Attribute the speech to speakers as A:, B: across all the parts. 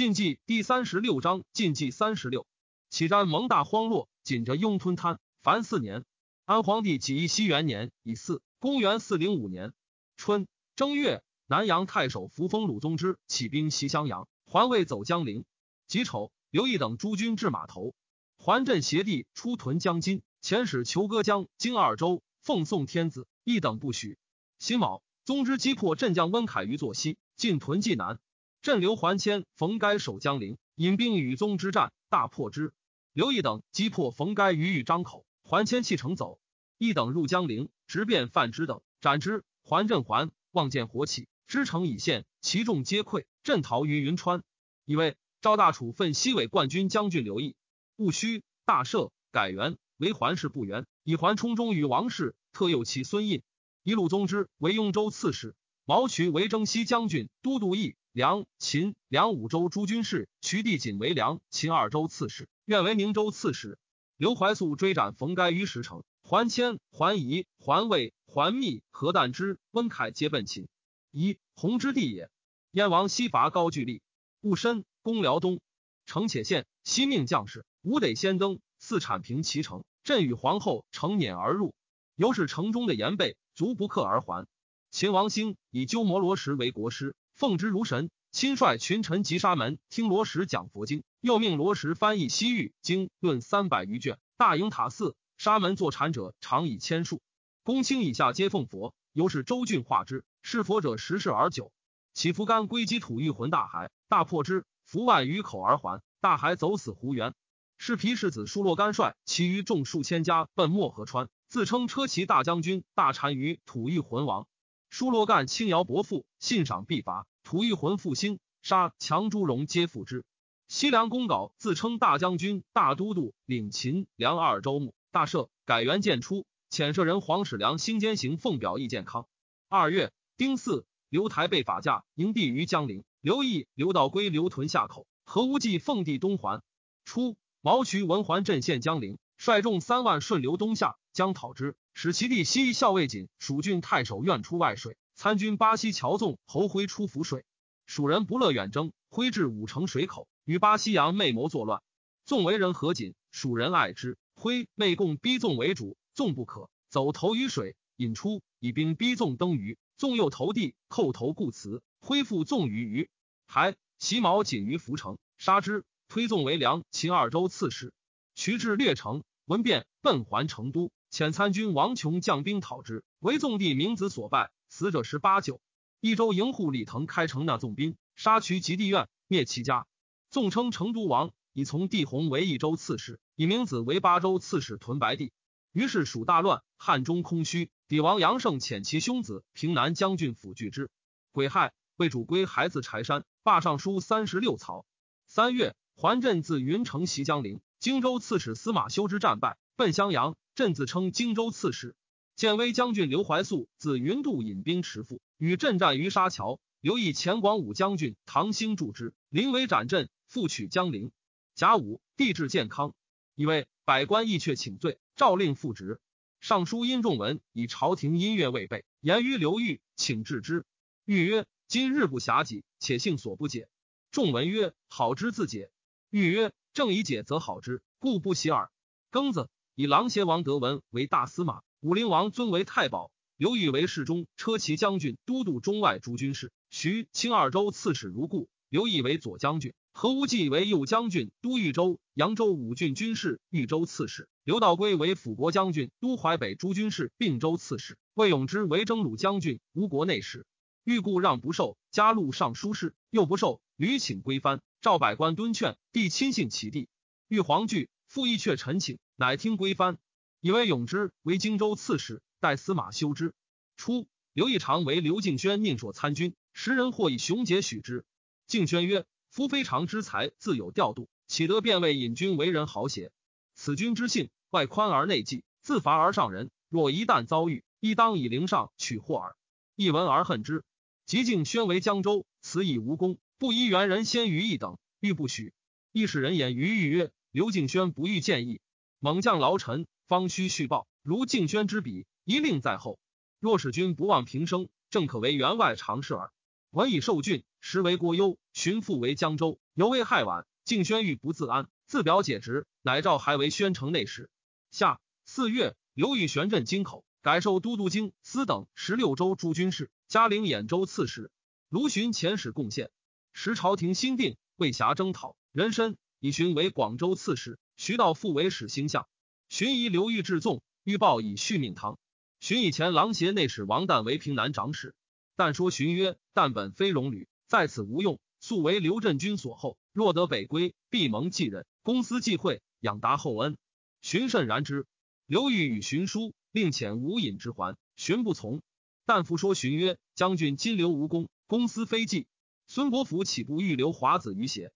A: 晋纪第三十六章，晋纪三十六，启瞻蒙大荒落，紧着雍吞滩。凡四年，安皇帝己义熙元年乙巳，公元四零五年春正月，南阳太守扶风鲁宗之起兵袭襄阳，还未走江陵。己丑，刘毅等诸军至码头，还镇协地出屯江津，遣使求割江、经二州，奉送天子，一等不许。辛卯，宗之击破镇将温凯于坐西，进屯济南。镇刘桓谦、冯该守江陵，引兵与宗之战，大破之。刘毅等击破冯该于豫张口，桓谦弃城走。一等入江陵，直便范之等，斩之。桓镇桓望见火起，知城已陷，其众皆溃，镇逃于云川。以为赵大楚奋西尾冠军将军刘毅，戊戌大赦，改元为桓氏不元，以桓冲忠于王室，特有其孙印。一路宗之为雍州刺史，毛渠为征西将军，都督义。梁、秦、梁五州诸军事，徐地仅为梁、秦二州刺史，愿为明州刺史。刘怀素追斩冯该于石城，桓谦、桓仪、桓魏、桓密、何旦之、温凯皆奔秦。一弘之地也。燕王西伐高句丽，戊申，攻辽东，城且陷。西命将士吾得先登，四铲平其城。朕与皇后乘辇而入，由是城中的严备，足不克而还。秦王兴以鸠摩罗什为国师。奉之如神，亲率群臣及沙门听罗什讲佛经，又命罗什翻译西域经论三百余卷。大营塔寺，沙门坐禅者常以千数。公卿以下皆奉佛，由是周郡化之。是佛者十世而久。起伏干归积土欲浑大海，大破之，伏万余口而还。大海走死胡原。是皮世子舒洛干率其余众数千家奔漠河川，自称车骑大将军，大单于土欲浑王。舒洛干轻徭薄赋，信赏必罚。吐一魂复兴，杀强朱荣皆附之。西凉公稿自称大将军、大都督，领秦、梁二州牧。大赦，改元建初。遣舍人黄始良兴监行奉表议健康。二月丁巳，刘台被法驾，营地于江陵。刘毅、刘道归刘屯下口。何无忌奉帝东还。初，毛渠文桓镇县江陵，率众三万顺流东下，将讨之。使其弟西校尉锦蜀郡太守愿出外水。参军巴西乔纵侯辉出浮水，蜀人不乐远征，挥至五城水口，与巴西阳昧谋作乱。纵为人和谨，蜀人爱之。挥昧共逼纵为主，纵不可，走投于水，引出以兵逼纵登鱼，纵又投地，叩头固辞，恢复纵于鱼，还其毛仅于浮城，杀之，推纵为梁秦二州刺史。渠至略城，闻变，奔还成都，遣参军王琼将兵讨之，为纵地明子所败。死者十八九，益州营户李腾开城纳纵兵，杀渠及地院，灭其家。纵称成都王，以从帝弘为益州刺史，以明子为巴州刺史屯白帝。于是蜀大乱，汉中空虚。帝王杨胜遣其兄子平南将军府拒之。癸亥，魏主归孩子柴山，罢尚书三十六曹。三月，桓镇自云城袭江陵，荆州刺史司马修之战败，奔襄阳。镇自称荆州刺史。建威将军刘怀素自云渡引兵持赴，与阵战于沙桥。刘以前广武将军唐兴助之，临危斩阵，复取江陵。甲午，帝至健康，以为百官议却请罪，诏令复职。尚书殷仲文以朝廷音乐未备，言于刘裕，请治之。裕曰：“今日不暇己，且幸所不解。”仲文曰：“好之自解。”裕曰：“正以解则好之，故不喜耳。”庚子，以郎邪王德文为大司马。武陵王尊为太保，刘裕为侍中、车骑将军、都督中外诸军事。徐清二州刺史如故。刘毅为左将军，何无忌为右将军、都豫州、扬州五郡军事、豫州刺史。刘道归为辅国将军、都淮北诸军事、并州刺史。魏永之为征虏将军、吴国内史。欲故让不受，加禄尚书事，又不受，屡请归藩。赵百官敦劝，帝亲信其弟。玉皇惧，复议却陈请，乃听归藩。以为永之为荆州刺史，代司马修之。初，刘义常为刘敬轩宁朔参军，时人或以雄杰许之。敬轩曰：“夫非常之才，自有调度，岂得便为引军为人豪邪？此君之性，外宽而内忌，自伐而上人。若一旦遭遇，亦当以陵上取祸耳。一闻而恨之。即敬轩为江州，此以无功，不依元人先于一等，欲不许。亦使人言于欲曰：刘敬轩不欲见义，猛将劳臣。”方须续报，如敬轩之笔，一令在后。若使君不忘平生，正可为员外常事耳。文以受郡，时为国忧，寻父为江州，犹为害晚。敬轩欲不自安，自表解职，乃召还为宣城内史。下四月，刘裕玄镇京口，改授都督京司等十六州诸军事，加领兖州刺史。卢循遣使贡献。时朝廷新定，魏辖征讨，人参以寻为广州刺史，徐道复为使星相。寻以刘裕至纵，欲报以续命堂。寻以前郎邪内史王旦为平南长史。但说荀曰：“旦本非戎旅，在此无用，素为刘镇军所厚。若得北归，必蒙继任，公私忌讳，养达厚恩。”荀甚然之。刘裕与荀书，令遣无隐之还，荀不从。但复说荀曰：“将军今留无功，公私非计。孙伯符岂不欲留华子于邪？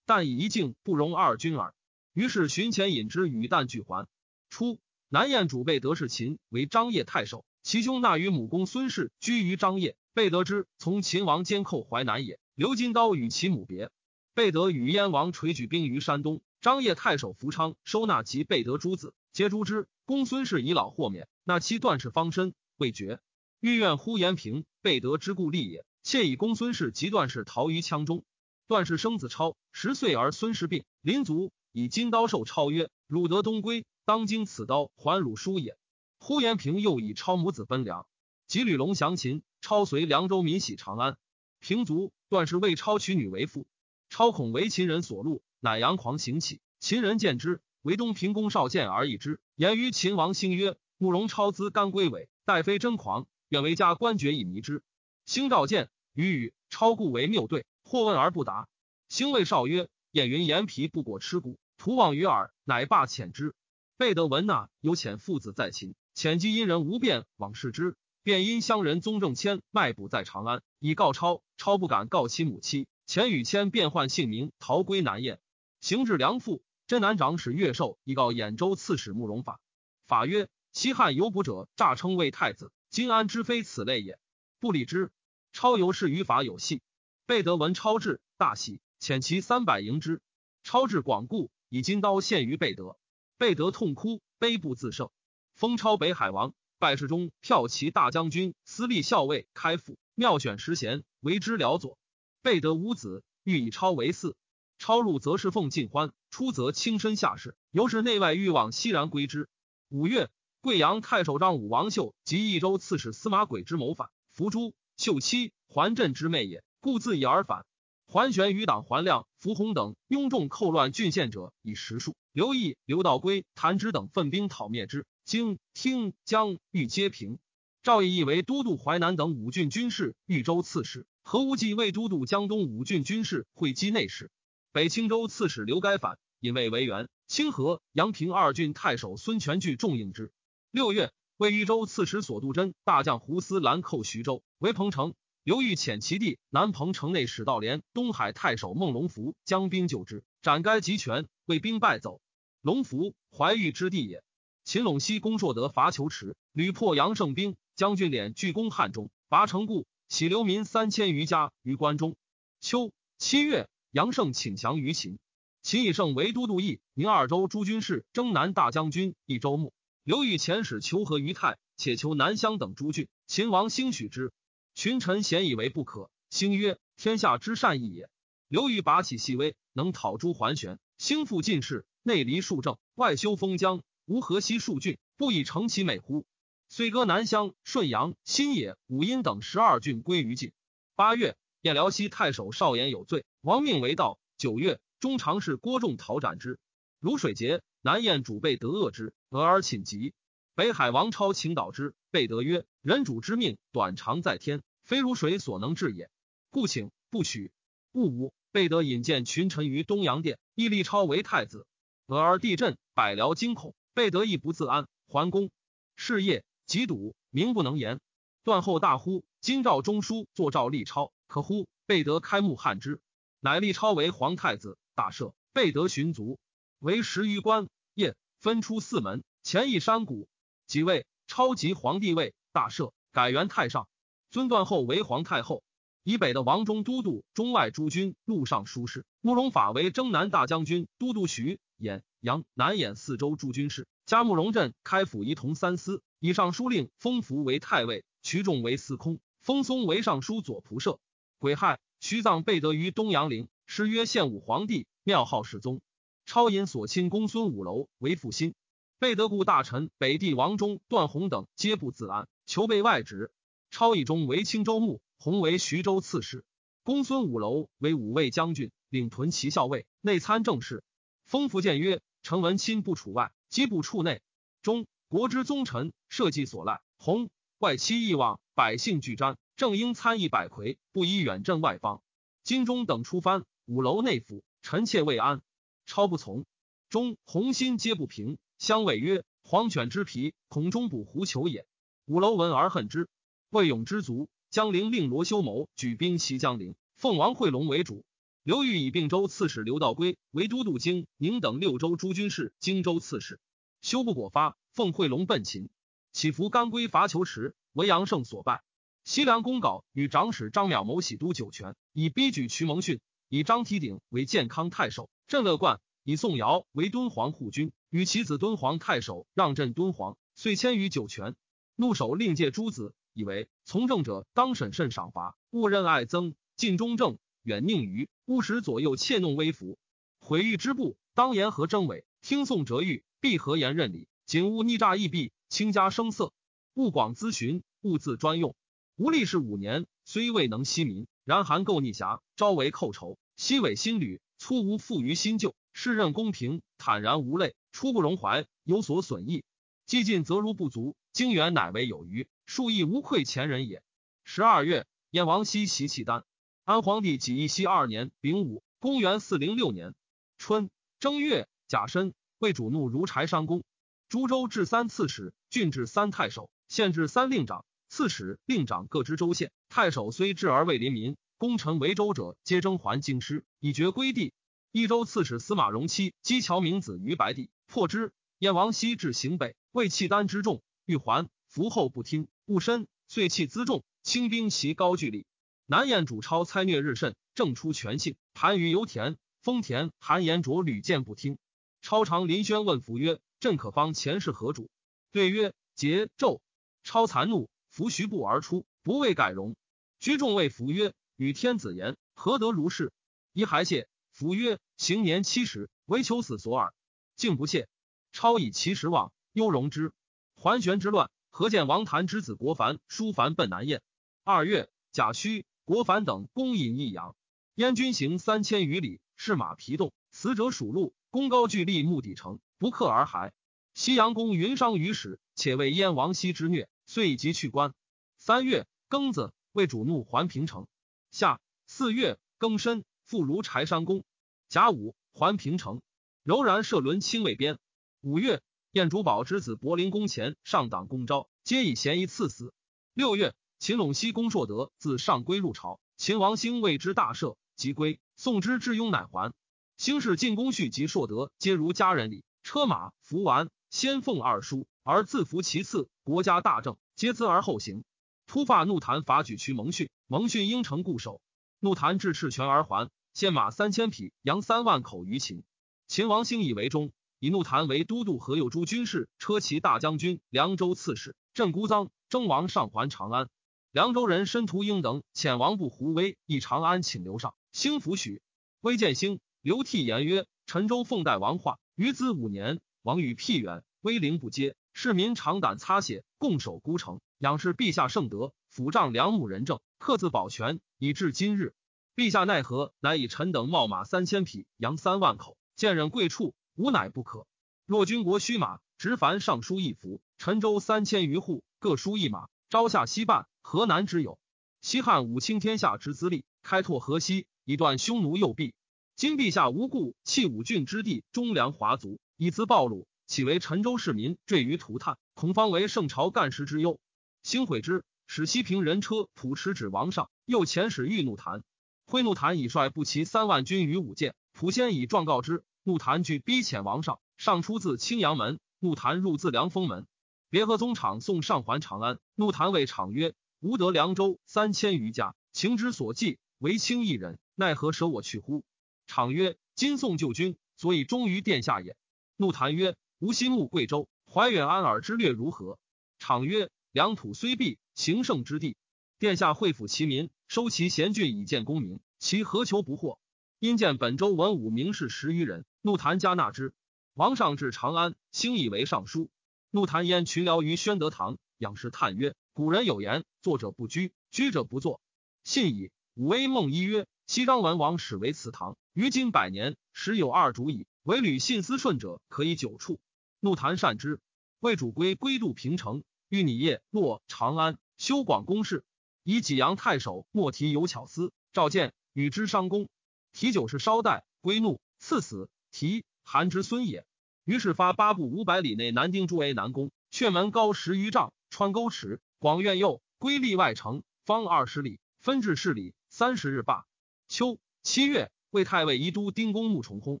A: 但以一境不容二君耳。”于是寻前引之与旦俱还。初，南燕主备得世秦为张掖太守，其兄纳于母公孙氏居于张掖。备得知从秦王监寇淮南也，刘金刀与其母别。备得与燕王垂举兵于山东，张掖太守福昌收纳其备得诸子，皆诛之。公孙氏以老豁免，那其段氏方身未绝。欲愿呼延平，备得之故立也。窃以公孙氏及段氏逃于羌中。段氏生子超，十岁而孙氏病，临卒以金刀授超曰：“汝得东归，当经此刀还汝叔也。”呼延平又以超母子奔梁，及吕龙降秦。超随凉州民徙长安，平卒段氏为超娶女为妇，超恐为秦人所戮，乃佯狂行起。秦人见之，为东平公少见而异之，言于秦王兴曰：“慕容超资干归尾，待非真狂，愿为家官爵以迷之。”兴召见，与语超故为谬对，或问而不答。兴谓少曰：“燕云言皮不果吃骨，徒望于耳。”乃罢遣之。备得闻纳，有遣父子在秦，遣击因人无变，往视之。便因乡人宗正谦卖卜在长安，以告超，超不敢告其母妻。钱与谦变换姓名，逃归南燕。行至梁父，真南长史岳寿以告兖州刺史慕容法。法曰：西汉有卜者，诈称为太子。今安之非此类也？不理之。超由是于法有戏。备得闻超至，大喜，遣其三百迎之。超至广固，以金刀献于备德。备德痛哭，悲不自胜。封超北海王。拜侍中、骠骑大将军、司隶校尉、开府，妙选十贤，为之辽左。备得五子，欲以超为嗣。超入则是奉尽欢，出则轻身下士，由是内外欲望熙然归之。五月，贵阳太守张武王秀及益州刺史司马轨之谋反，伏诛。秀妻还镇之妹也，故自缢而返。桓玄余党桓亮、伏弘等拥众寇乱郡县者以十数。刘毅、刘道归、谭之等奋兵讨灭之。京、听、江、豫皆平。赵义义为都督淮南等五郡军事，豫州刺史。何无忌为都督江东五郡军事，会稽内史。北青州刺史刘该反，引魏为援。清河、阳平二郡太守孙权据重应之。六月，为豫州刺史所度真大将胡思兰寇徐州，为彭城。刘裕遣其弟南彭城内史道廉、东海太守孟龙福将兵救之，斩该集权，为兵败走。龙福怀玉之地也。秦陇西公硕德伐求池，屡破杨胜兵。将军敛拒攻汉中，拔城固，起流民三千余家于关中。秋七月，杨胜请降于秦。秦以胜为都督义、宁二州诸军事、征南大将军、益州牧。刘裕遣使求和于泰，且求南乡等诸郡。秦王兴许之，群臣咸以为不可。兴曰：“天下之善义也。”刘裕拔起细微，能讨诸桓玄。兴复进士，内离数政，外修封疆。无河西数郡，不以成其美乎？遂割南乡、顺阳、新野、武阴等十二郡归于晋。八月，燕辽西太守少言有罪，亡命为盗。九月，中常侍郭仲讨斩之。如水节，南燕主备得恶之，俄而寝疾。北海王超请导之，备得曰：“人主之命，短长在天，非如水所能治也。故请不许。”戊午，备得引荐群臣于东阳殿，义立超为太子。俄而地震，百僚惊恐。备得亦不自安，桓公事业极笃，名不能言。断后大呼，今诏中书作诏立超，可乎？备得开幕汉之，乃立超为皇太子。大赦，备得寻族，为十余官。夜分出四门，前一山谷。即位，超级皇帝位，大赦，改元太上。尊断后为皇太后。以北的王中都督中外诸军录尚书事。慕容法为征南大将军，都督徐。兖、阳、南兖四州诸军事，加慕容镇开府仪同三司。以上书令封福为太尉，徐仲为司空，封松为尚书左仆射。癸亥，徐葬备得于东阳陵，谥曰献武皇帝，庙号世宗。超引所亲公孙五楼为父心。备得故大臣北帝王忠、段宏等皆不自安，求被外职。超以中为青州牧，弘为徐州刺史。公孙五楼为五位将军，领屯骑校尉，内参政事。封福建曰：“臣闻亲不处外，机不处内。中国之宗臣，社稷所赖。弘外戚义望，百姓俱瞻，正应参议百魁，不宜远镇外方。金中等出藩，五楼内府，臣妾未安。超不从。中弘心皆不平。”相谓曰：“黄犬之皮，孔中补狐裘也。”五楼闻而恨之。魏勇之卒，江陵令罗修谋举兵袭江陵，奉王惠龙为主。刘裕以并州刺史刘道归为都督京宁等六州诸军事，荆州刺史。修不果发，奉惠龙奔秦，起伏甘归伐求池，为杨胜所败。西凉公稿与长史张邈谋喜都酒泉，以逼举渠蒙逊，以张提鼎为建康太守，镇乐冠。以宋尧为敦煌护军，与其子敦煌太守让镇敦煌，遂迁于酒泉。怒守令借诸子，以为从政者当审慎赏罚，勿任爱憎，尽忠正，远佞于勿使左右窃弄微服。毁誉之部，当言和征伪，听讼折狱，必和言任理，谨勿逆诈易弊，轻加声色，勿广咨询，勿自专用。吴立氏五年，虽未能息民，然含垢逆侠，朝为寇仇，夕为新旅，粗无负于新旧。世任公平，坦然无泪，出不容怀，有所损益。既尽则如不足，经元乃为有余，数亦无愧前人也。十二月，燕王熙袭契丹。安皇帝己义熙二年丙午，公元四零六年春正月甲申，为主怒如柴商公。诸州至三刺史，郡治三太守，县治三令长。刺史、令长各知州县。太守虽治而未临民，功臣为州者，皆征还京师，以绝归地。益州刺史司马荣期击乔明子于白帝，破之。燕王熙至行北，为契丹之众，欲还，伏后不听，勿申，遂弃辎重，轻兵袭高句丽。南燕主超猜虐日甚，正出全性，盘于油田。丰田韩延灼屡见不听。超常林轩问服曰：“朕可方前世何主？”对曰：“桀纣。”超残怒，伏徐步而出，不为改容。居众谓服曰：“与天子言，何得如是？”一还谢。夫曰：“行年七十，唯求死所耳。”竟不谢。超以其实往，忧容之。桓玄之乱，何见王谭之子国凡、叔凡奔南燕。二月，贾诩、国凡等攻引益阳，燕军行三千余里，是马疲动，死者属鹿。功高句丽，目底城，不克而还。西阳公云伤于使，且为燕王息之虐，遂即去官。三月庚子，为主怒还平城。夏四月庚申，复如柴山公。甲午，还平城，柔然设轮亲卫边。五月，燕主宝之子柏林宫前上党公昭，皆以嫌疑赐死。六月，秦陇西公硕德自上归入朝，秦王兴为之大赦，即归。宋之至雍乃还。兴氏进宫序及硕德，皆如家人礼，车马服完，先奉二叔，而自服其次。国家大政，皆资而后行。突发怒谈伐举渠蒙逊，蒙逊应城固守。怒谈至赤泉而还。献马三千匹，羊三万口于秦。秦王兴以为忠，以怒谈为都督何右诸军事、车骑大将军、凉州刺史。镇孤臧，征王上还长安。凉州人申屠英等遣王部胡威诣长安，请刘上。兴抚许。威见兴，刘替言曰：“陈州奉代王化，余子五年，王与僻远，威灵不接，市民长胆擦血，共守孤城，仰视陛下圣德，抚仗良母仁政，克自保全，以至今日。”陛下奈何？乃以臣等冒马三千匹，羊三万口，见任贵处，无乃不可。若军国需马，直凡上书一幅。陈州三千余户，各书一马，朝下西半，河南之有？西汉武清天下之资力，开拓河西，以断匈奴右臂。今陛下无故弃五郡之地，忠良华族，以资暴露，岂为陈州市民坠于涂炭？恐方为圣朝干时之忧。兴悔之，使西平人车普持指王上，又遣使欲怒谈。挥怒谭以率步骑三万军于武建，普先以状告之。怒谭惧逼遣王上，上出自青阳门，怒谭入自凉风门。别合宗场送上还长安。怒谭谓场曰：“吾得凉州三千余家，情之所寄，唯卿一人，奈何舍我去乎？”场曰：“今送旧君，所以忠于殿下也。”怒谭曰：“吾心慕贵州，怀远安尔之略如何？”场曰：“良土虽弊，行胜之地。殿下惠抚其民。”收其贤郡以建功名，其何求不获？因见本州文武名士十余人，怒谈加纳之。王上至长安，兴以为尚书。怒谈焉群僚于宣德堂，仰视叹曰：“古人有言，坐者不居，居者不坐。信矣。”武威梦一曰：“西张文王始为祠堂，于今百年，时有二主矣。唯吕信思顺者，可以久处。”怒谈善之。魏主归归度平城，欲拟业落长安，修广宫室，以济阳太守莫提有巧思，召见与之商公。提酒是稍待，归怒，赐死。提韩之孙也。于是发八部五百里内南丁诸为南宫，阙门高十余丈，穿沟池，广苑右，归立外城，方二十里，分至市里，三十日罢。秋七月，为太尉宜都丁公穆重薨。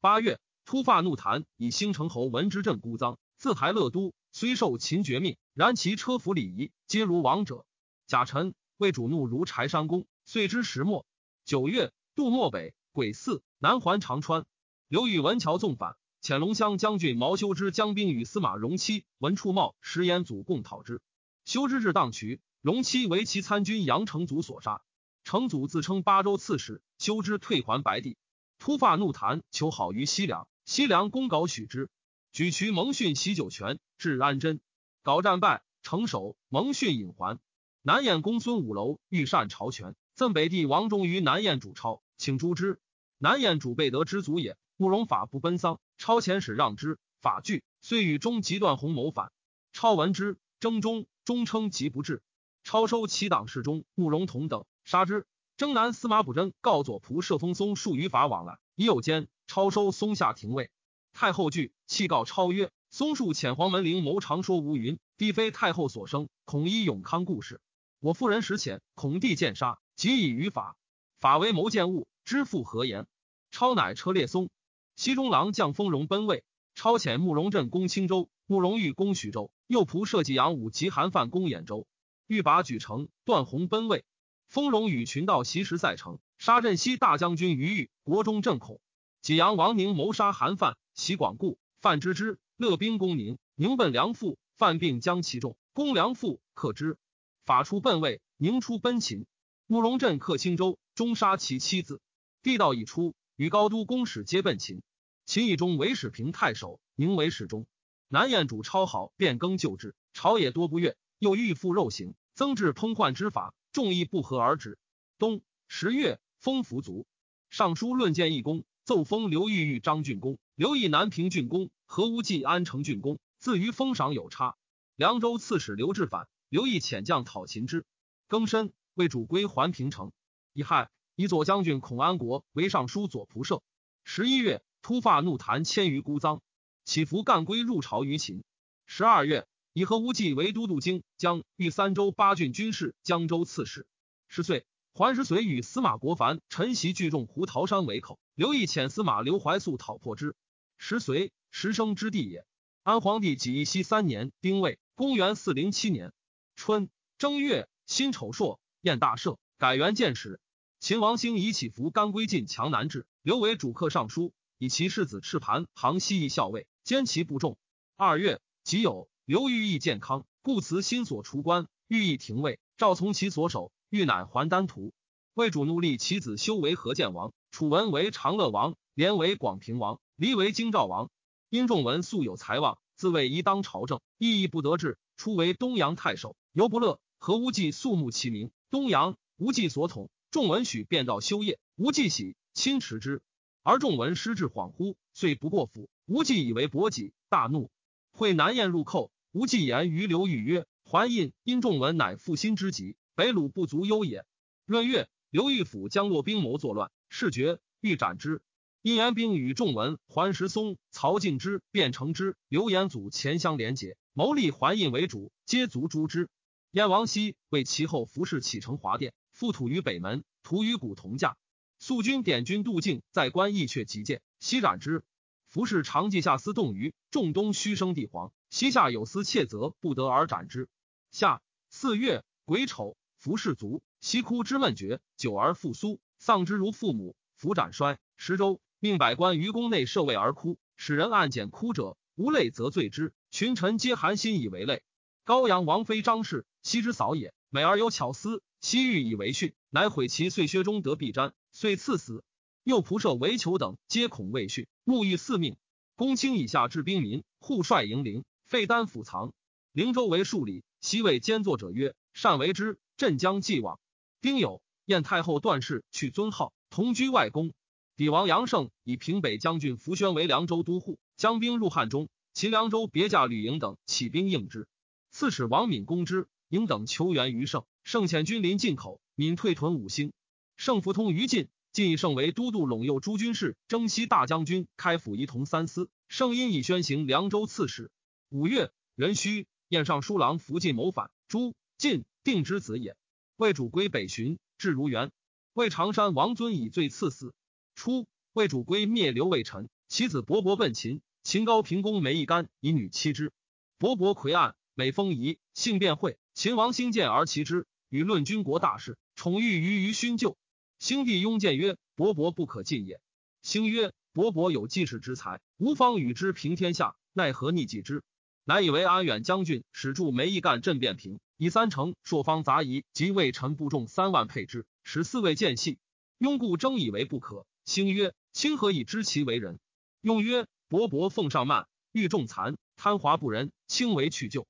A: 八月，突发怒谈，以兴城侯闻之镇孤臧，自台乐都，虽受秦绝命，然其车服礼仪，皆如王者。贾臣为主怒如柴山公，遂之石墨。九月，渡漠北，鬼寺，南还长川。刘宇文桥纵反。潜龙乡将军毛修之将兵与司马荣期、文处茂、石延祖共讨之。修之至当渠，荣期为其参军杨成祖所杀。成祖自称巴州刺史，修之退还白帝。突发怒谈，求好于西凉。西凉公稿许之。举渠蒙逊袭酒泉，至安贞，稿战败，成守。蒙逊引还。南燕公孙五楼欲善朝权，赠北帝王忠于南燕主超，请诛之。南燕主备得之祖也。慕容法不奔丧，超遣使让之，法惧，遂与中极断鸿谋反。超闻之，征中，中称疾不至。超收其党侍中慕容同等，杀之。征南司马补真告左仆射封松数于法往来，已有奸。超收松下廷尉。太后惧，弃告超曰：“松树遣黄门陵谋常说无云，帝非太后所生，恐依永康故事。我妇人使遣，恐帝见杀，即以于法。法为谋见物，知父何言？超乃车列松。”西中郎将丰荣奔魏，超遣慕容镇攻青州，慕容玉攻徐州，右仆射济阳武及韩范攻兖州，欲拔举城，段宏奔魏。丰荣与群盗袭石在城，杀镇西大将军于玉，国中震恐。济阳王宁谋杀韩范，袭广固，范知之，乐兵攻宁，宁奔梁父，范并将其众，攻梁父，克之。法出奔魏，宁出奔秦，慕容镇克青州，终杀其妻子。地道已出。与高都公使皆奔秦，秦以中为始平太守，宁为始中。南燕主超好变更旧制，朝野多不悦，又欲复肉刑，增至烹宦之法，众议不合而止。冬十月，封服卒。尚书论谏义公，奏封刘豫豫张郡公，刘义南平郡公，何无忌安城郡公。自于封赏有差。凉州刺史刘志反，刘义遣将讨秦之。庚申，为主归还平城。乙亥。以左将军孔安国为尚书左仆射。十一月，突发怒谈，迁于孤臧，起伏干归入朝于秦。十二月，以何无忌为都督京江豫三州八郡军事、江州刺史。十岁，桓石随与司马国凡陈袭聚众胡桃山为口，刘义遣司马刘怀素讨破之。十岁，时生之地也。安皇帝己义熙三年，丁未，公元四零七年春正月，辛丑朔，宴大赦，改元建始。秦王兴以起伏干归晋强南治，刘为主客尚书，以其世子赤盘旁西夷校尉，兼其部众。二月，己酉，刘豫义健康，故辞新所除官，寓意廷尉，赵从其所守，欲乃还丹徒。魏主怒立其子修为何建王，楚文为长乐王，连为广平王，黎为京兆王。因仲文素有才望，自谓宜当朝政，意义不得志，初为东阳太守，犹不乐。何无忌肃穆其名，东阳无忌所统。仲文许便道修业，无忌喜，亲持之。而仲文失志恍惚，遂不过府。无忌以为伯己，大怒。会南燕入寇，无忌言于刘豫曰：“桓印因仲文乃负心之极，北虏不足忧也。”闰月，刘豫府将落兵谋作乱，事决，欲斩之。因言兵与仲文、桓石松、曹敬之、卞成之、刘延祖前相连结，谋立桓印为主，皆卒诛之。燕王熙为其后服侍启承华殿。复土于北门，土与古同价。肃军点军渡境，在关义阙急见，悉斩之。服侍长记下司动于仲东虚生帝皇，西下有司窃责，不得而斩之。夏四月癸丑，服侍卒，西哭之闷绝，久而复苏，丧之如父母。服斩衰。十州命百官于宫内设位而哭，使人暗检哭者，无泪则罪之。群臣皆寒心以为泪。高阳王妃张氏，羲之嫂也，美而有巧思。西域以为训，乃毁其碎靴中得臂瞻，遂赐死。右仆射韦求等皆恐未训，沐欲四命。公卿以下至兵民，护率营陵，废丹府藏。灵州为数里，西魏兼作者曰：“善为之。”镇将既往。丁酉，燕太后段氏去尊号，同居外宫。帝王杨胜以平北将军符宣为凉州都护，将兵入汉中。秦凉州别驾吕营等起兵应之。刺史王敏攻之，应等求援于胜，胜遣军临晋口，敏退屯五星。胜服通于晋，晋以胜为都督陇右诸军事，征西大将军，开府仪同三司。胜因以宣行凉州刺史。五月，壬戌，燕尚书郎福晋谋反，诛。晋定之子也。魏主归北巡，至如原。魏常山王尊以罪赐死。初，魏主归灭刘魏臣，其子伯伯奔秦。秦高平公梅一干以女妻之。伯伯魁岸，美丰仪，性变惠。秦王兴建而其之，与论军国大事，宠遇于于勋就。兴帝拥见曰：“伯伯不可进也。”兴曰：“伯伯有济世之才，吾方与之平天下，奈何逆己之？”乃以为安远将军，使助梅一干镇变平，以三城朔方杂夷及魏臣部众三万配之，使四位见隙。雍故争以为不可。兴曰：“卿何以知其为人？”用曰：“伯伯奉上慢，欲重残，贪华不仁，轻为去就，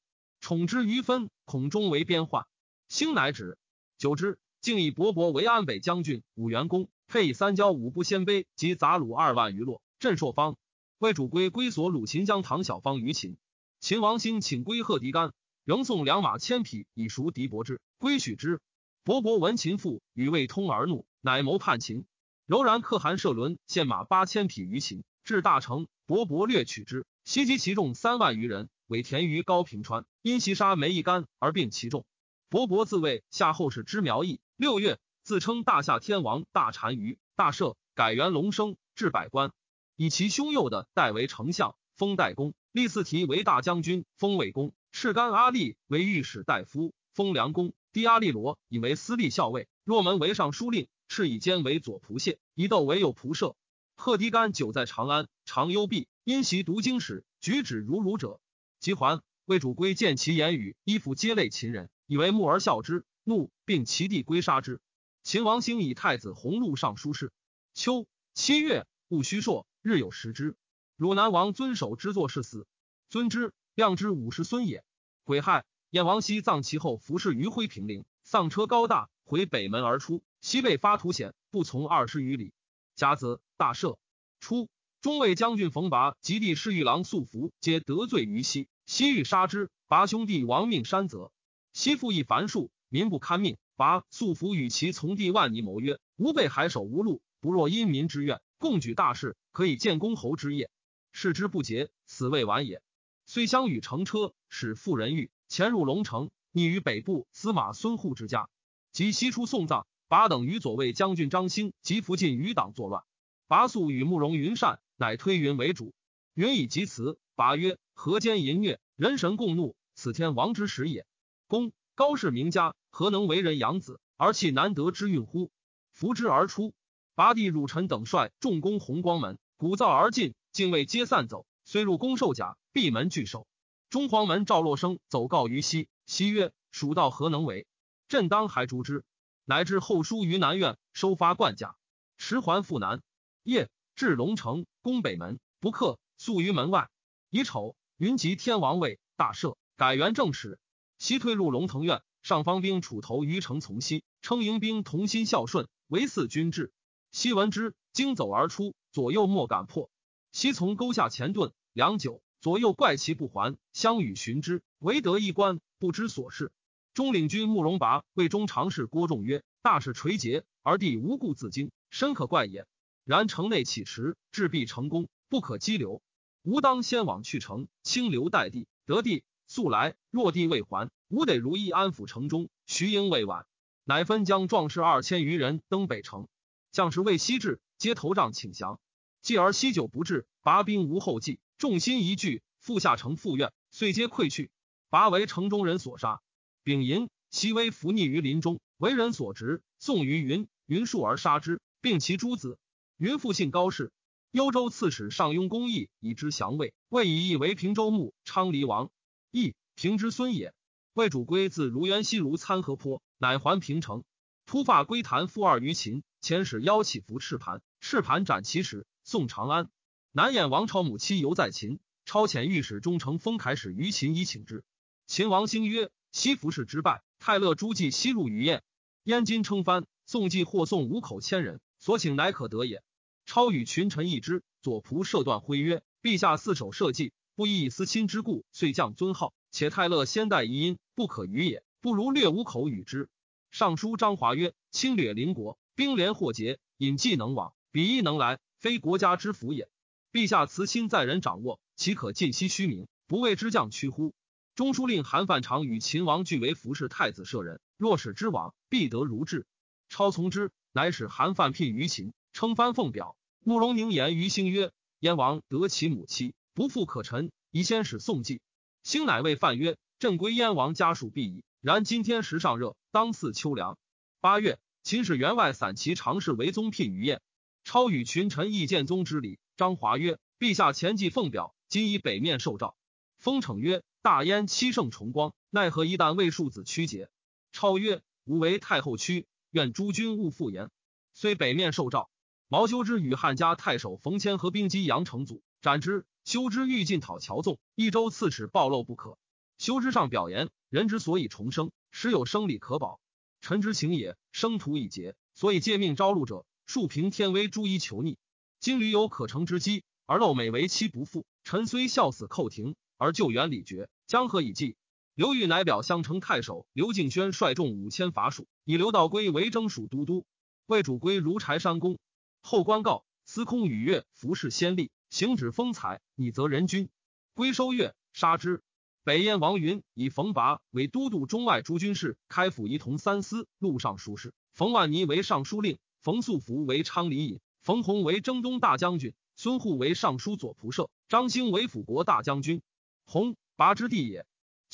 A: 宠之于分，恐终为边患。”兴乃止。久之，竟以伯伯为安北将军、武元公，配以三交五部鲜卑及杂虏二万余落，镇朔方。魏主归归所鲁秦将唐小方于秦。秦王兴请归贺狄干，仍送良马千匹以赎狄伯之，归许之。伯伯闻秦父与魏通而怒，乃谋叛秦。柔然可汗射伦献马八千匹于秦，至大成，伯伯略取之，袭击其众三万余人，委田于高平川，因袭杀梅一干而并其众。伯伯自谓夏后氏之苗裔，六月自称大夏天王，大单于大赦，改元龙生，至百官，以其兄幼的代为丞相，封代公，立四提为大将军，封魏公；赤干阿力为御史大夫，封梁公；低阿力罗以为司隶校尉，若门为尚书令。赤以坚为左仆射，以斗为右仆射。贺狄干久在长安，常幽闭，因习读经史，举止如儒者。及还，魏主归见其言语衣服皆类秦人，以为目而笑之，怒，并其弟归杀之。秦王兴以太子弘禄尚书事。秋七月，戊戌朔，日有食之。汝南王遵守之作事死，尊之，量之五十孙也。癸亥，燕王熙葬其后，服侍于辉平陵，丧车高大，回北门而出。西被发图险，不从二十余里。甲子，大赦。初，中尉将军冯拔及弟侍御郎素福，皆得罪于西。西欲杀之，拔兄弟亡命山泽。西父亦繁庶，民不堪命。拔素福与其从弟万尼谋曰：“吾辈海守无路，不若因民之愿，共举大事，可以建公侯之业。事之不竭，此未晚也。”遂相与乘车，使妇人欲潜入龙城，匿于北部司马孙护之家。及西出送葬。拔等与左卫将军张兴及福晋余党作乱，拔素与慕容云善，乃推云为主。云以及辞，拔曰：“何间淫虐，人神共怒，此天王之时也。公高氏名家，何能为人养子而弃难得之运乎？”扶之而出。拔弟汝臣等率众攻弘光门，鼓噪而进，禁卫皆散走。虽入宫受甲，闭门拒守。中黄门赵洛生走告于西，西曰：“蜀道何能为？朕当还诛之。”乃至后书于南苑，收发冠甲，持还复南。夜至龙城，攻北门，不克，宿于门外。乙丑，云集天王位，大赦，改元正史。西退入龙腾苑，上方兵楚头于城从西，称迎兵同心孝顺，为四军制。西闻之，惊走而出，左右莫敢破。西从沟下前遁良久，左右怪其不还，相与寻之，唯得一官，不知所事。中领军慕容拔为中常侍郭仲曰：“大事垂结，而弟无故自惊，深可怪也。然城内起迟，志必成功，不可激流。吾当先往去城，清流待地，得地速来。若地未还，吾得如意安抚城中。徐营未晚，乃分将壮士二千余人登北城。将士未西至，皆头帐请降。继而西久不至，拔兵无后继，众心疑惧，复下城复怨，遂皆溃去。拔为城中人所杀。”丙寅，其微伏匿于林中，为人所执，送于云。云数而杀之，并其诸子。云父姓高氏，幽州刺史上庸公义以之降魏，魏以义为平州牧，昌黎王。义平之孙也。魏主归自如渊西如参河坡，乃还平城。突发归谭复二于秦，遣使邀起伏赤盘，赤盘斩其使，送长安。南燕王朝母妻犹在秦，超遣御史中丞封凯使于秦以请之。秦王兴曰：“西服氏之败，泰勒诸暨西入于燕，燕今称藩，宋季或送五口千人，所请乃可得也。”超与群臣议之，左仆射断徽曰：“陛下四守社稷，不以私亲之故，遂降尊号。且泰勒先代遗音，不可与也。不如略无口与之。”尚书张华曰：“侵略邻国，兵连祸结，引计能往，彼亦能来，非国家之福也。陛下慈亲在人掌握，岂可尽息虚名，不为之将屈乎？”中书令韩范常与秦王俱为服侍太子舍人，若使之往，必得如志。超从之，乃使韩范聘于秦，称藩奉表。慕容宁言于兴曰：“燕王得其母妻，不复可臣，宜先使宋继。”兴乃谓范曰：“朕归燕王家属必矣。然今天时尚热，当似秋凉。”八月，秦使员外散骑常侍为宗聘于燕。超与群臣议建宗之礼。张华曰：“陛下前既奉表，今以北面受诏。”封逞曰。大燕七圣崇光，奈何一旦为庶子屈节？超曰：“吾为太后屈，愿诸君勿复言。”虽北面受诏，毛修之与汉家太守冯谦合兵击杨成祖，斩之。修之欲进讨乔纵，益州刺史暴露不可。修之上表言：“人之所以重生，实有生理可保。臣之情也，生徒已竭，所以借命招录者，数平天威，诸一求逆。今屡有可乘之机，而漏美为妻不复。臣虽孝死寇庭，而救援礼绝。”江河已济，刘裕乃表相城太守刘敬轩率众五千伐蜀，以刘道归为征蜀都督。魏主归如柴山公。后官告司空与月服侍先例，行止风采，以责人君。归收月，杀之。北燕王云以冯拔为都督中外诸军事，开府仪同三司，录尚书事。冯万尼为尚书令，冯素福为昌黎尹，冯弘为征东大将军，孙护为尚书左仆射，张兴为辅国大将军。弘。拔之地也。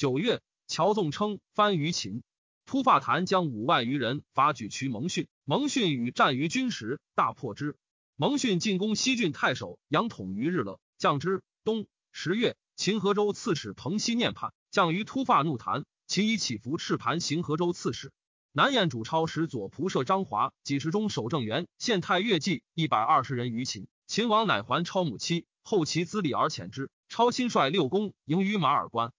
A: 九月，乔纵称藩于秦，突发谭将五万余人伐举渠蒙逊，蒙逊与战于军时，大破之。蒙逊进攻西郡太守杨统于日乐，降之。冬十月，秦河州刺史彭熙念叛，降于突发怒谭。秦以起伏赤盘行河州刺史。南燕主超使左仆射张华几十中守正元县太岳计一百二十人于秦。秦王乃还超母妻，后其资礼而遣之。超亲率六公迎于马尔关，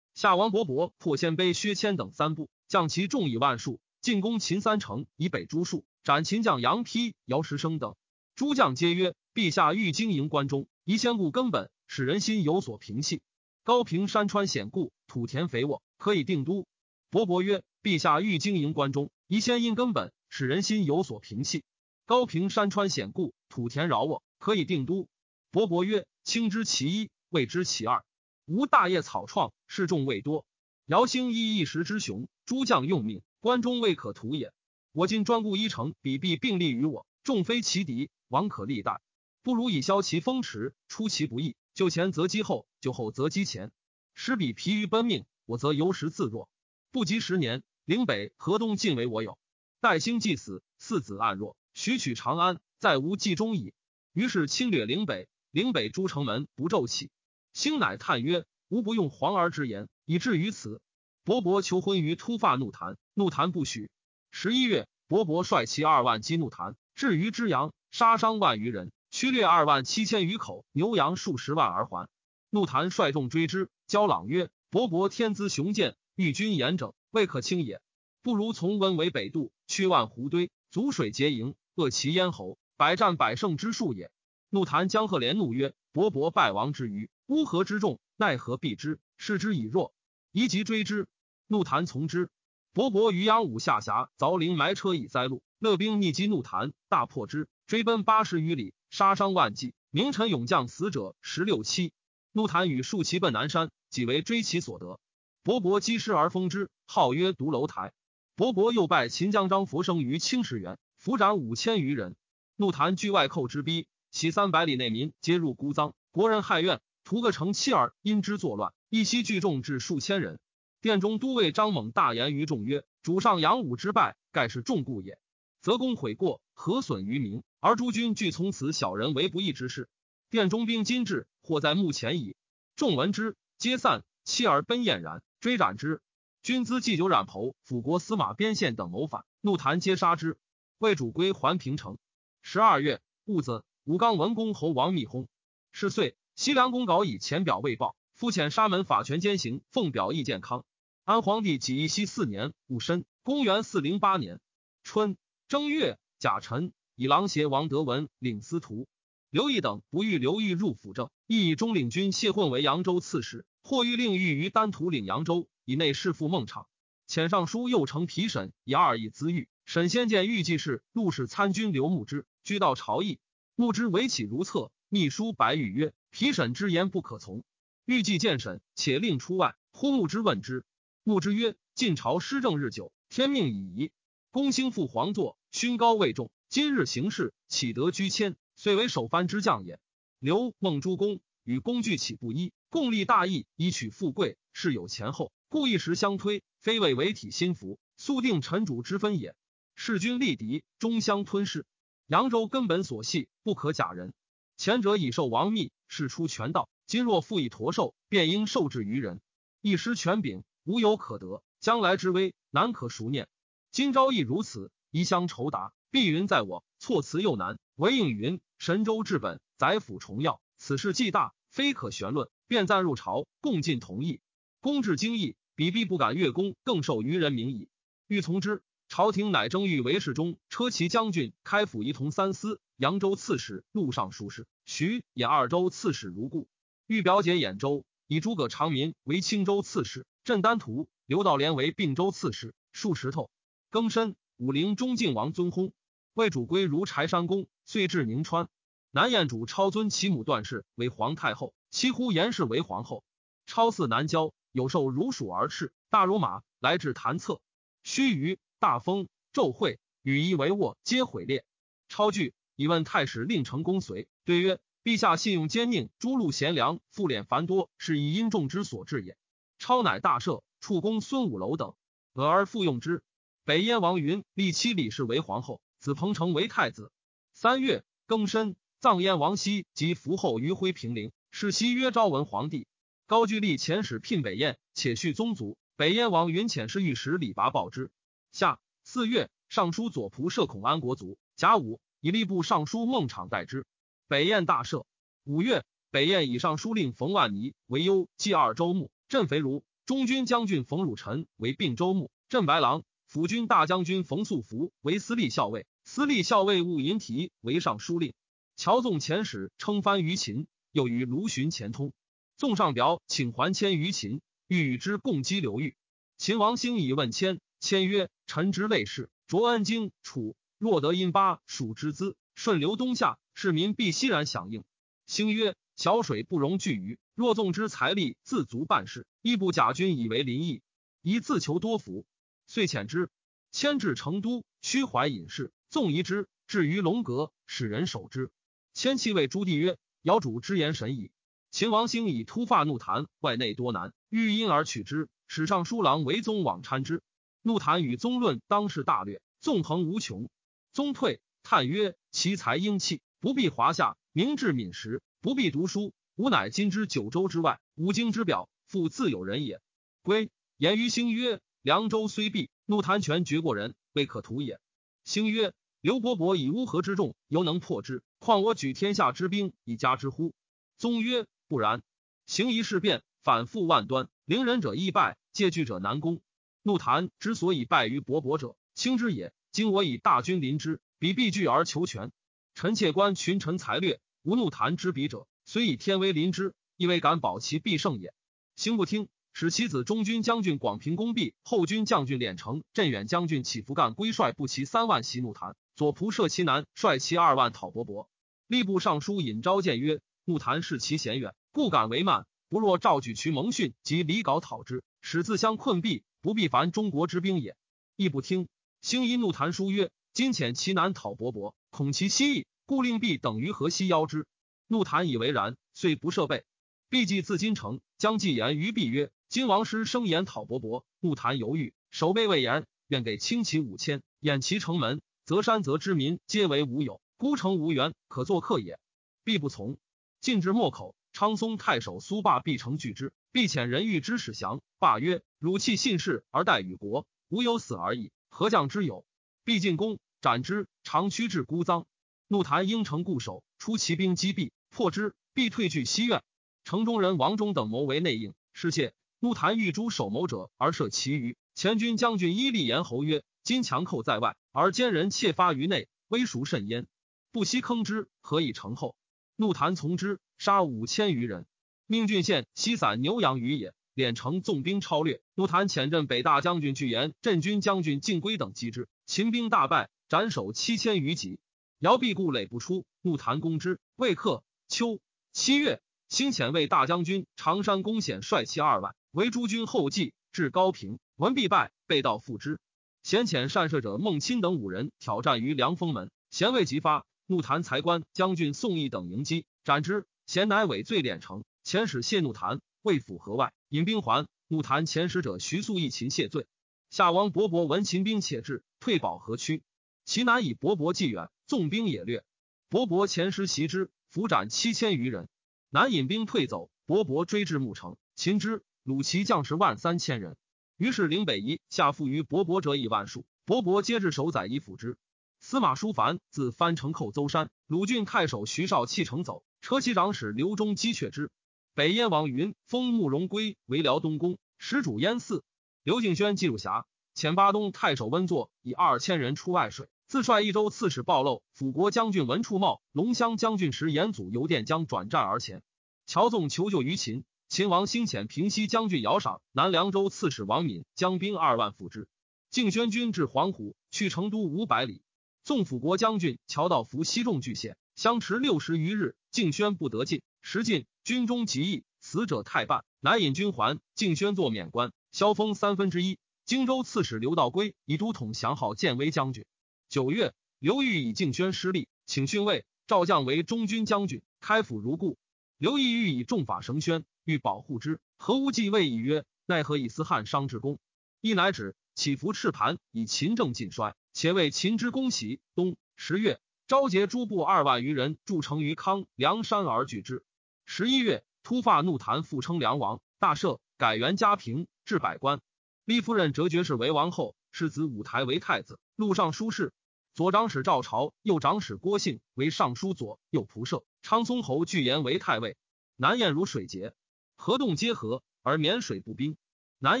A: 夏王勃勃破鲜卑薛谦等三部，将其众以万数，进攻秦三城以北诸戍，斩秦将杨丕、姚石生等。诸将皆曰：“陛下欲经营关中，宜先固根本，使人心有所平息。高平山川险固，土田肥沃，可以定都。”勃勃曰：“陛下欲经营关中，宜先因根本，使人心有所平息。高平山川险固，土田饶沃，可以定都。”勃勃曰：“卿知其一。”未知其二，吾大业草创，士众未多。姚兴一一时之雄，诸将用命，关中未可图也。我今专顾一城，彼必并立于我，众非其敌，王可立代。不如以消其风驰，出其不意。就前则击后，就后则击前。使彼疲于奔命，我则由时自若。不及十年，岭北、河东尽为我有。待兴既死，四子暗弱，许取长安，再无计中矣。于是侵略岭北，岭北诸城门不骤起。兴乃叹曰：“吾不用皇儿之言，以至于此。”伯伯求婚于突发怒谈，怒谈不许。十一月，伯伯率其二万击怒谈，至于之阳，杀伤万余人，驱掠二万七千余口牛羊数十万而还。怒谈率众追之，焦朗曰：“伯伯天资雄健，御军严整，未可轻也。不如从文为北渡，驱万胡堆，阻水结营，扼其咽喉，百战百胜之术也。”怒谈江鹤连怒曰：“伯伯败亡之余。”乌合之众，奈何避之？视之以弱，宜及追之。怒谈从之。伯伯于阳武下峡凿陵埋车以灾路，勒兵逆击怒谈，大破之，追奔八十余里，杀伤万计。名臣勇将死者十六七。怒谈与数骑奔南山，即为追其所得。伯伯击师而封之，号曰独楼台。伯伯又拜秦将张佛生于青石原，伏斩五千余人。怒谈据外寇之逼，其三百里内民皆入孤臧，国人害怨。屠个成妻儿，因之作乱，一夕聚众至数千人。殿中都尉张猛大言于众曰：“主上扬武之败，盖是众故也。则公悔过，何损于民？而诸君俱从此小人为不义之事。殿中兵今至，或在目前矣。”众闻之，皆散。妻儿奔燕然，追斩之。军资祭酒染袍，辅国司马边县等谋反，怒谭皆杀之。魏主归还平城。十二月戊子，武冈文公侯王密薨。是岁，西凉公稿以前表未报，复遣沙门法权监行奉表意健康。安皇帝己义熙四年戊申，公元四零八年春正月甲辰，以郎协王德文领司徒。刘毅等不欲刘裕入辅政，亦以中领军谢混为扬州刺史。或欲令欲于丹徒领扬州，以内侍赴孟昶。遣尚书右丞皮审以二以资狱。沈先见御记事陆氏参军刘牧之，居到朝议。牧之为起如厕，秘书白玉曰：“皮审之言不可从。”欲计见审，且令出外。呼牧之问之，牧之曰：“晋朝施政日久，天命已移。公兴复皇座，勋高位重。今日行事，岂得居谦？”遂为首藩之将也。刘孟诸公与公俱起不一，共立大义，以取富贵，是有前后，故一时相推，非为为体心服，素定臣主之分也。弑君立敌，终相吞噬。扬州根本所系，不可假人。前者已受王密，事出权道；今若复以驼兽，便应受制于人。一失权柄，无有可得，将来之危难可熟念。今朝亦如此，宜相酬答。碧云在我，措辞又难，唯应云。神州治本，宰辅重要。此事既大，非可悬论。便暂入朝，共进同意。公至精义，比必不敢越公，更受愚人名矣。欲从之，朝廷乃征御为侍中、车骑将军、开府仪同三司、扬州刺史、录尚书事、徐也二州刺史如故。欲表解兖州，以诸葛长民为青州刺史，镇丹徒；刘道廉为并州刺史。数石头，庚申，武陵中靖王尊薨。魏主归如柴山公，遂至宁川。南燕主超尊其母段氏为皇太后，其呼严氏为皇后。超嗣南郊，有兽如鼠而赤，大如马，来至坛侧。须臾，大风，骤会，羽衣帷幄，皆毁裂。超惧，以问太史令成公随，对曰：“陛下信用奸佞，诸路贤良，复敛繁多，是以因众之所至也。”超乃大赦，处公孙武楼等，俄而复用之。北燕王云立妻李氏为皇后。子彭城为太子。三月庚申，葬燕王熙及伏后于辉平陵。是熙曰昭文皇帝。高句丽遣使聘北燕，且续宗族。北燕王云遣使御史李拔报之。下四月，尚书左仆射孔安国卒。甲午，以吏部尚书孟昶代之。北燕大赦。五月，北燕以尚书令冯万尼为幽冀二州牧，镇肥如。中军将军冯汝臣为并州牧，镇白狼。辅军大将军冯素福为司隶校尉，司隶校尉务银提为尚书令。乔纵遣使称藩于秦，又于卢循前通。纵上表请还迁于秦，欲与之共击刘裕。秦王兴以问迁，迁曰：“臣之类事，卓安京楚，若得因巴蜀之资，顺流东下，市民必欣然响应。”兴曰：“小水不容巨鱼，若纵之财力，自足办事。亦不假君以为临邑，宜自求多福。”遂遣之，迁至成都，虚怀隐士，纵移之，至于龙阁，使人守之。迁其谓朱棣曰：“尧主之言神矣。”秦王兴以突发怒谈，外内多难，欲因而取之。史尚书郎为宗往参之。怒谈与宗论当世大略，纵横无穷。宗退，叹曰：“其才英气，不必华夏；明志敏实，不必读书。吾乃今之九州之外，五经之表，复自有人也。”归言于兴曰。凉州虽弊，怒谈权绝过人，未可图也。兴曰：刘伯伯以乌合之众，犹能破之，况我举天下之兵以加之乎？宗曰：不然。行一事变，反复万端，凌人者易败，借据者难攻。怒谈之所以败于勃勃者，轻之也。今我以大军临之，彼必惧而求全。臣妾观群臣才略，无怒谈之比者，虽以天威临之，亦未敢保其必胜也。兴不听。使其子中军将军广平公毕，后军将军敛城镇远将军起伏干归率步骑三万袭怒谭，左仆射其南率其二万讨伯伯。吏部尚书尹昭谏曰：怒谈视其险远，故敢为慢。不若召举渠蒙逊及李杲讨之，使自相困毙，不必烦中国之兵也。亦不听。兴因怒谈书曰：今遣其南讨伯伯，恐其西邑，故令必等于河西邀之。怒谈以为然，遂不设备。毕既自金城，将计言于毕曰。今王师生言讨伯伯，怒谈犹豫，守备未严，愿给轻骑五千，掩其城门。则山泽之民皆为无有，孤城无援，可作客也。必不从。进至莫口，昌松太守苏霸必成拒之，必遣人欲之使降。霸曰：汝弃信士而待与国，吾有死而已，何将之有？必进宫，斩之，长驱至孤臧。怒谈应城固守，出骑兵击毙，破之，必退据西苑。城中人王忠等谋为内应，失谢。怒谈欲诛守谋者，而赦其余。前军将军伊利言侯曰：“今强寇在外，而奸人窃发于内，危熟甚焉。不惜坑之，何以成后？”怒谈从之，杀五千余人。命郡县西散牛羊于野，敛城纵兵超掠。怒谭遣镇北大将军巨言、镇军将军晋归等击之，秦兵大败，斩首七千余级。姚毕固垒不出，怒谭攻之。未克。秋七月，兴遣为大将军常山公显率骑二万为诸军后继，至高平。闻必败，被盗复之。贤遣善射者孟钦等五人挑战于凉风门，贤未及发，怒谭才官将军宋义等迎击，斩之。贤乃伪罪敛城，遣使谢怒谭，魏府河外引兵还。怒谭遣使者徐素义擒谢罪。夏王勃勃闻秦兵且至，退保河曲。其南以勃勃既远，纵兵也略。勃勃遣师袭之，伏斩七千余人。南引兵退走，勃勃追至牧城，擒之，虏其将士万三千人。于是领北夷下附于勃勃者以万数，勃勃皆至守宰以辅之。司马叔凡自藩城寇邹山，鲁郡太守徐绍弃城走，车骑长史刘忠击却之。北燕王云封慕容归为辽东公，使主燕祀。刘敬轩进入峡，遣巴东太守温作以二千人出外水，自率益州刺史暴漏、辅国将军文处茂、龙骧将军时延祖游殿将转战而前，乔纵求救于秦。秦王兴遣平西将军姚赏、南凉州刺史王敏将兵二万赴之。敬宣军至黄湖，去成都五百里。纵辅国将军乔道福西众巨险，相持六十余日，敬宣不得进。时进，军中极易，死者太半，乃引军还。敬宣作免官，萧封三分之一。荆州刺史刘道归以都统降号建威将军。九月，刘裕以敬宣失利，请逊位，赵将为中军将军，开府如故。刘义欲以重法绳宣。欲保护之，何无忌谓以曰：“奈何以私汉伤之功？”一乃止，起伏赤盘，以秦政尽衰，且为秦之攻袭。冬十月，召集诸部二万余人，筑城于康梁山而拒之。十一月，突发怒谈，复称梁王，大赦，改元嘉平，置百官。立夫人折爵氏为王后，世子武台为太子，录尚书事。左长史赵朝，右长史郭信为尚书左右仆射。昌松侯巨言为太尉。南燕如水节。河洞皆河，而绵水不冰。南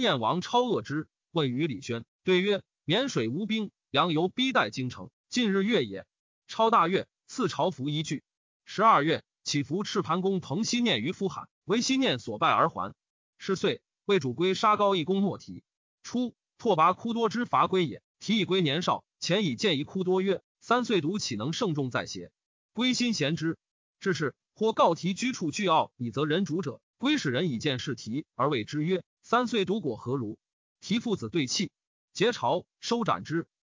A: 燕王超恶之，问于李宣，对曰：“绵水无冰，粮由逼待京城。近日月也。”超大月，赐朝服一具。十二月，起伏赤盘公彭熙念于夫罕，为熙念所败而还。是岁，为主归杀高义公莫提。初，拓跋枯多之伐归也，提以归年少，前以见一枯多曰：“三岁独岂能胜众在邪？”归心贤之。至是，或告提居处倨傲，以责人主者。归使人以见事提而谓之曰：“三岁独果何如？”提父子对泣，结朝收斩之。